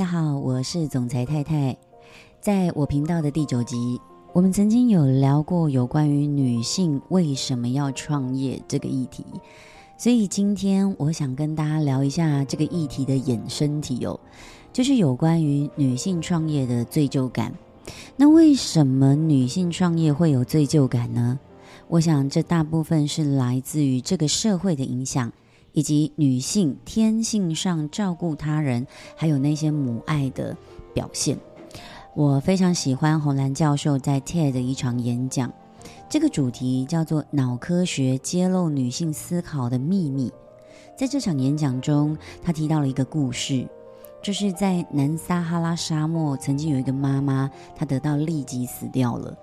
大家好，我是总裁太太。在我频道的第九集，我们曾经有聊过有关于女性为什么要创业这个议题，所以今天我想跟大家聊一下这个议题的衍生题哦，就是有关于女性创业的罪疚感。那为什么女性创业会有罪疚感呢？我想这大部分是来自于这个社会的影响。以及女性天性上照顾他人，还有那些母爱的表现，我非常喜欢洪兰教授在 TED 的一场演讲，这个主题叫做“脑科学揭露女性思考的秘密”。在这场演讲中，他提到了一个故事，就是在南撒哈拉沙漠，曾经有一个妈妈，她得到痢疾死掉了，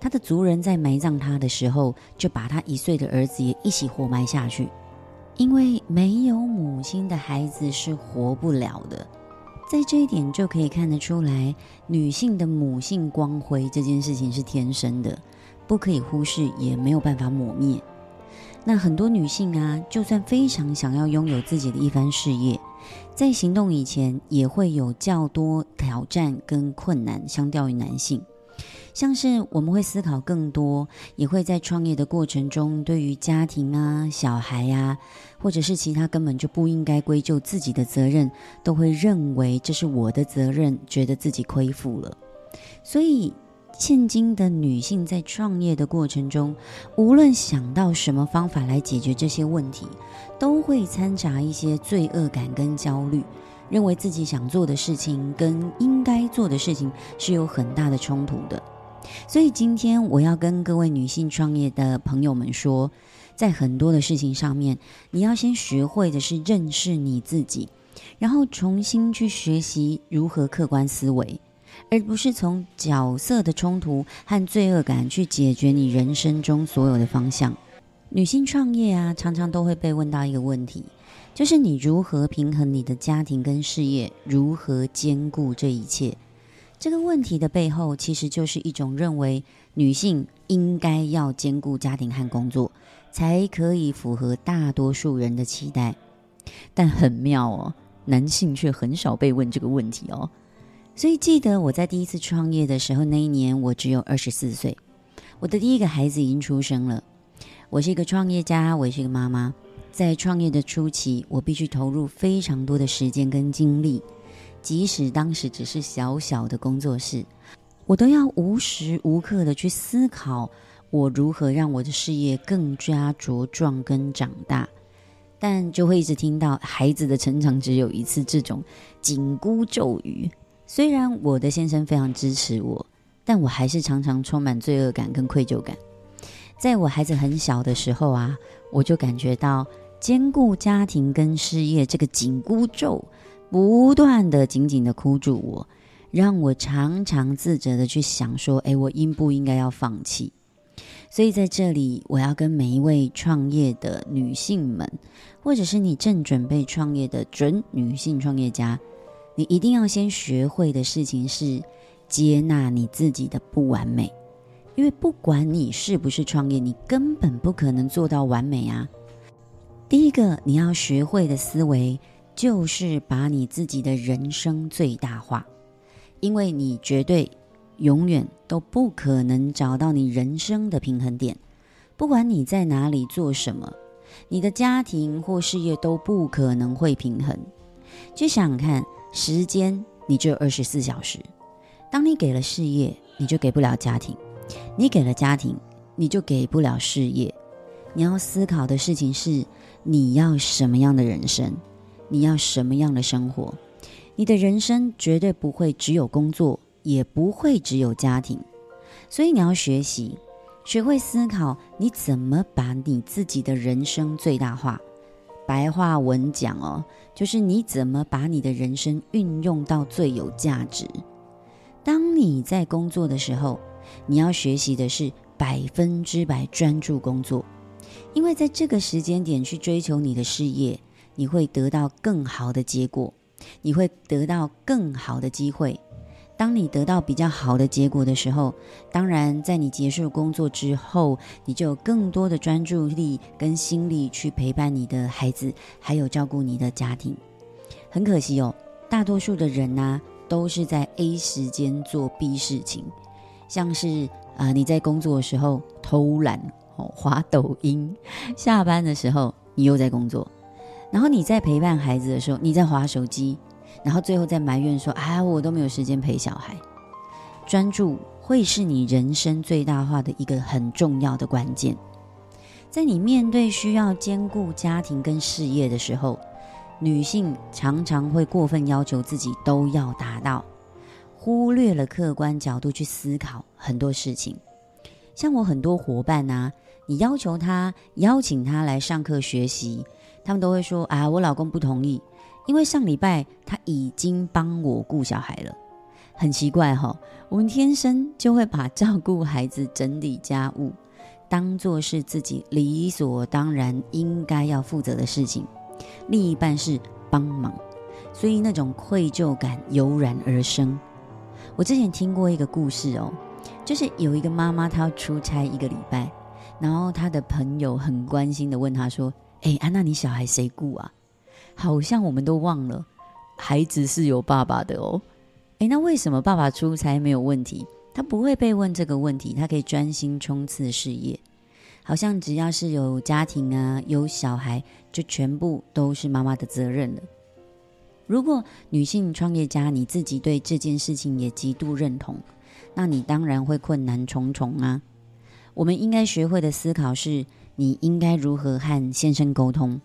她的族人在埋葬她的时候，就把她一岁的儿子也一起活埋下去。因为没有母亲的孩子是活不了的，在这一点就可以看得出来，女性的母性光辉这件事情是天生的，不可以忽视，也没有办法抹灭。那很多女性啊，就算非常想要拥有自己的一番事业，在行动以前也会有较多挑战跟困难，相较于男性。像是我们会思考更多，也会在创业的过程中，对于家庭啊、小孩呀，或者是其他根本就不应该归咎自己的责任，都会认为这是我的责任，觉得自己亏负了。所以，现今的女性在创业的过程中，无论想到什么方法来解决这些问题，都会掺杂一些罪恶感跟焦虑，认为自己想做的事情跟应该做的事情是有很大的冲突的。所以今天我要跟各位女性创业的朋友们说，在很多的事情上面，你要先学会的是认识你自己，然后重新去学习如何客观思维，而不是从角色的冲突和罪恶感去解决你人生中所有的方向。女性创业啊，常常都会被问到一个问题，就是你如何平衡你的家庭跟事业，如何兼顾这一切？这个问题的背后，其实就是一种认为女性应该要兼顾家庭和工作，才可以符合大多数人的期待。但很妙哦，男性却很少被问这个问题哦。所以记得我在第一次创业的时候，那一年我只有二十四岁，我的第一个孩子已经出生了。我是一个创业家，我也是一个妈妈。在创业的初期，我必须投入非常多的时间跟精力。即使当时只是小小的工作室，我都要无时无刻的去思考，我如何让我的事业更加茁壮跟长大。但就会一直听到孩子的成长只有一次这种紧箍咒语。虽然我的先生非常支持我，但我还是常常充满罪恶感跟愧疚感。在我孩子很小的时候啊，我就感觉到兼顾家庭跟事业这个紧箍咒。不断的紧紧的箍住我，让我常常自责的去想说，哎，我应不应该要放弃？所以在这里，我要跟每一位创业的女性们，或者是你正准备创业的准女性创业家，你一定要先学会的事情是接纳你自己的不完美，因为不管你是不是创业，你根本不可能做到完美啊。第一个你要学会的思维。就是把你自己的人生最大化，因为你绝对永远都不可能找到你人生的平衡点。不管你在哪里做什么，你的家庭或事业都不可能会平衡。就想想看，时间你只有二十四小时，当你给了事业，你就给不了家庭；你给了家庭，你就给不了事业。你要思考的事情是，你要什么样的人生？你要什么样的生活？你的人生绝对不会只有工作，也不会只有家庭。所以你要学习，学会思考，你怎么把你自己的人生最大化。白话文讲哦，就是你怎么把你的人生运用到最有价值。当你在工作的时候，你要学习的是百分之百专注工作，因为在这个时间点去追求你的事业。你会得到更好的结果，你会得到更好的机会。当你得到比较好的结果的时候，当然在你结束工作之后，你就有更多的专注力跟心力去陪伴你的孩子，还有照顾你的家庭。很可惜哦，大多数的人呢、都是在 A 时间做 B 事情，像是啊、你在工作的时候偷懒哦，滑抖音；下班的时候你又在工作，然后你在陪伴孩子的时候你在划手机，然后最后再埋怨说：“啊，我都没有时间陪小孩。”专注会是你人生最大化的一个很重要的关键。在你面对需要兼顾家庭跟事业的时候，女性常常会过分要求自己都要达到，忽略了客观角度去思考很多事情。像我很多伙伴啊，你要求他邀请他来上课学习，他们都会说啊，我老公不同意，因为上礼拜他已经帮我顾小孩了。很奇怪哈、哦，我们天生就会把照顾孩子、整理家务当做是自己理所当然应该要负责的事情，另一半是帮忙，所以那种愧疚感油然而生。我之前听过一个故事哦，就是有一个妈妈她要出差一个礼拜，然后她的朋友很关心的问她说：“哎，安娜，你小孩谁顾啊？好像我们都忘了，孩子是有爸爸的哦。”诶，那为什么爸爸出差没有问题？他不会被问这个问题，他可以专心冲刺事业。好像只要是有家庭啊，有小孩，就全部都是妈妈的责任了。如果女性创业家你自己对这件事情也极度认同，那你当然会困难重重啊。我们应该学会的思考是：你应该如何和先生沟通，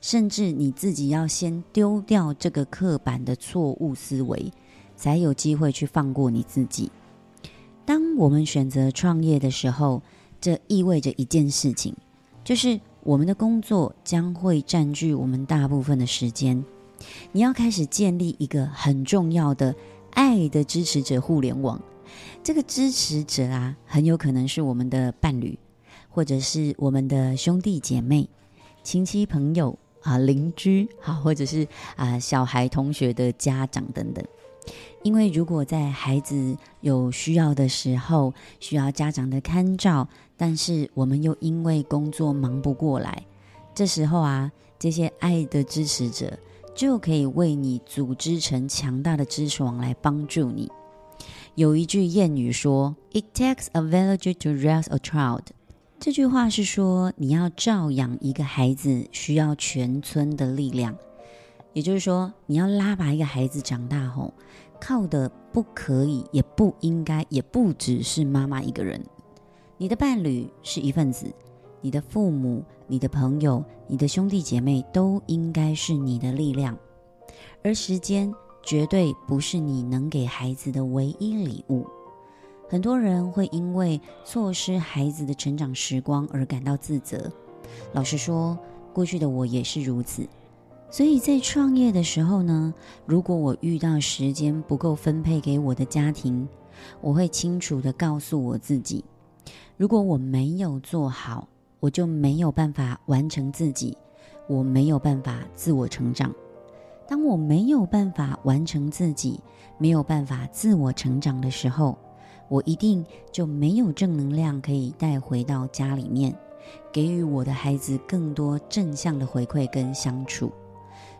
甚至你自己要先丢掉这个刻板的错误思维。才有机会去放过你自己。当我们选择创业的时候，这意味着一件事情，就是我们的工作将会占据我们大部分的时间。你要开始建立一个很重要的爱的支持者互联网。这个支持者啊，很有可能是我们的伴侣，或者是我们的兄弟姐妹、亲戚朋友啊、邻居，好，或者是啊小孩同学的家长等等。因为如果在孩子有需要的时候，需要家长的看照，但是我们又因为工作忙不过来，这时候啊，这些爱的支持者就可以为你组织成强大的支持网来帮助你。有一句谚语说：“It takes a village to raise a child。”这句话是说，你要照养一个孩子，需要全村的力量。也就是说，你要拉拔一个孩子长大后，靠的不可以，也不应该，也不只是妈妈一个人。你的伴侣是一份子，你的父母、你的朋友、你的兄弟姐妹都应该是你的力量。而时间绝对不是你能给孩子的唯一礼物。很多人会因为错失孩子的成长时光而感到自责。老实说，过去的我也是如此。所以在创业的时候呢，如果我遇到时间不够分配给我的家庭，我会清楚地告诉我自己，如果我没有做好，我就没有办法完成自己，我没有办法自我成长。当我没有办法完成自己，没有办法自我成长的时候，我一定就没有正能量可以带回到家里面，给予我的孩子更多正向的回馈跟相处。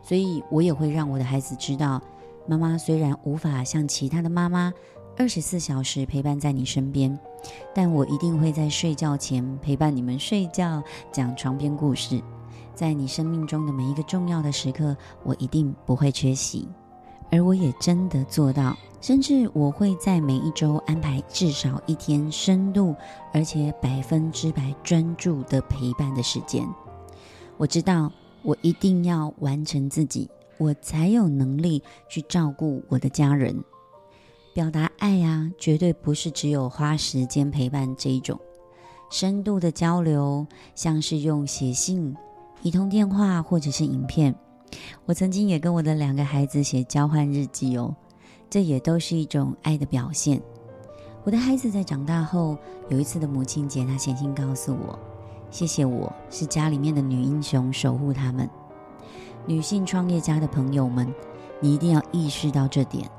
所以我也会让我的孩子知道，妈妈虽然无法像其他的妈妈二十四小时陪伴在你身边，但我一定会在睡觉前陪伴你们睡觉，讲床边故事。在你生命中的每一个重要的时刻，我一定不会缺席。而我也真的做到，甚至我会在每一周安排至少一天深度而且百分之百专注的陪伴的时间。我知道。我一定要完成自己，我才有能力去照顾我的家人。表达爱啊，绝对不是只有花时间陪伴这一种，深度的交流，像是用写信、一通电话或者是影片。我曾经也跟我的两个孩子写交换日记哦，这也都是一种爱的表现。我的孩子在长大后，有一次的母亲节，他写信告诉我。谢谢，我是家里面的女英雄，守护他们。女性创业家的朋友们，你一定要意识到这点。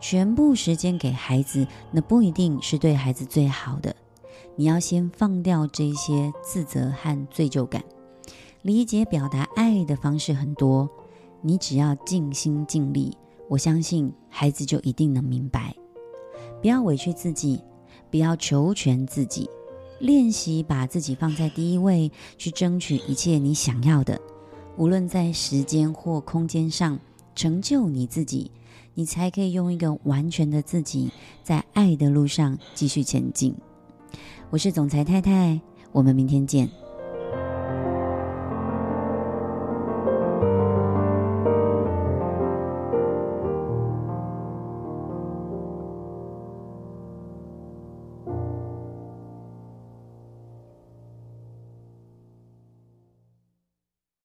全部时间给孩子，那不一定是对孩子最好的。你要先放掉这些自责和罪疚感。理解表达爱的方式很多，你只要尽心尽力，我相信孩子就一定能明白。不要委屈自己，不要求全自己，练习把自己放在第一位，去争取一切你想要的，无论在时间或空间上成就你自己，你才可以用一个完全的自己，在爱的路上继续前进。我是总裁太太，我们明天见。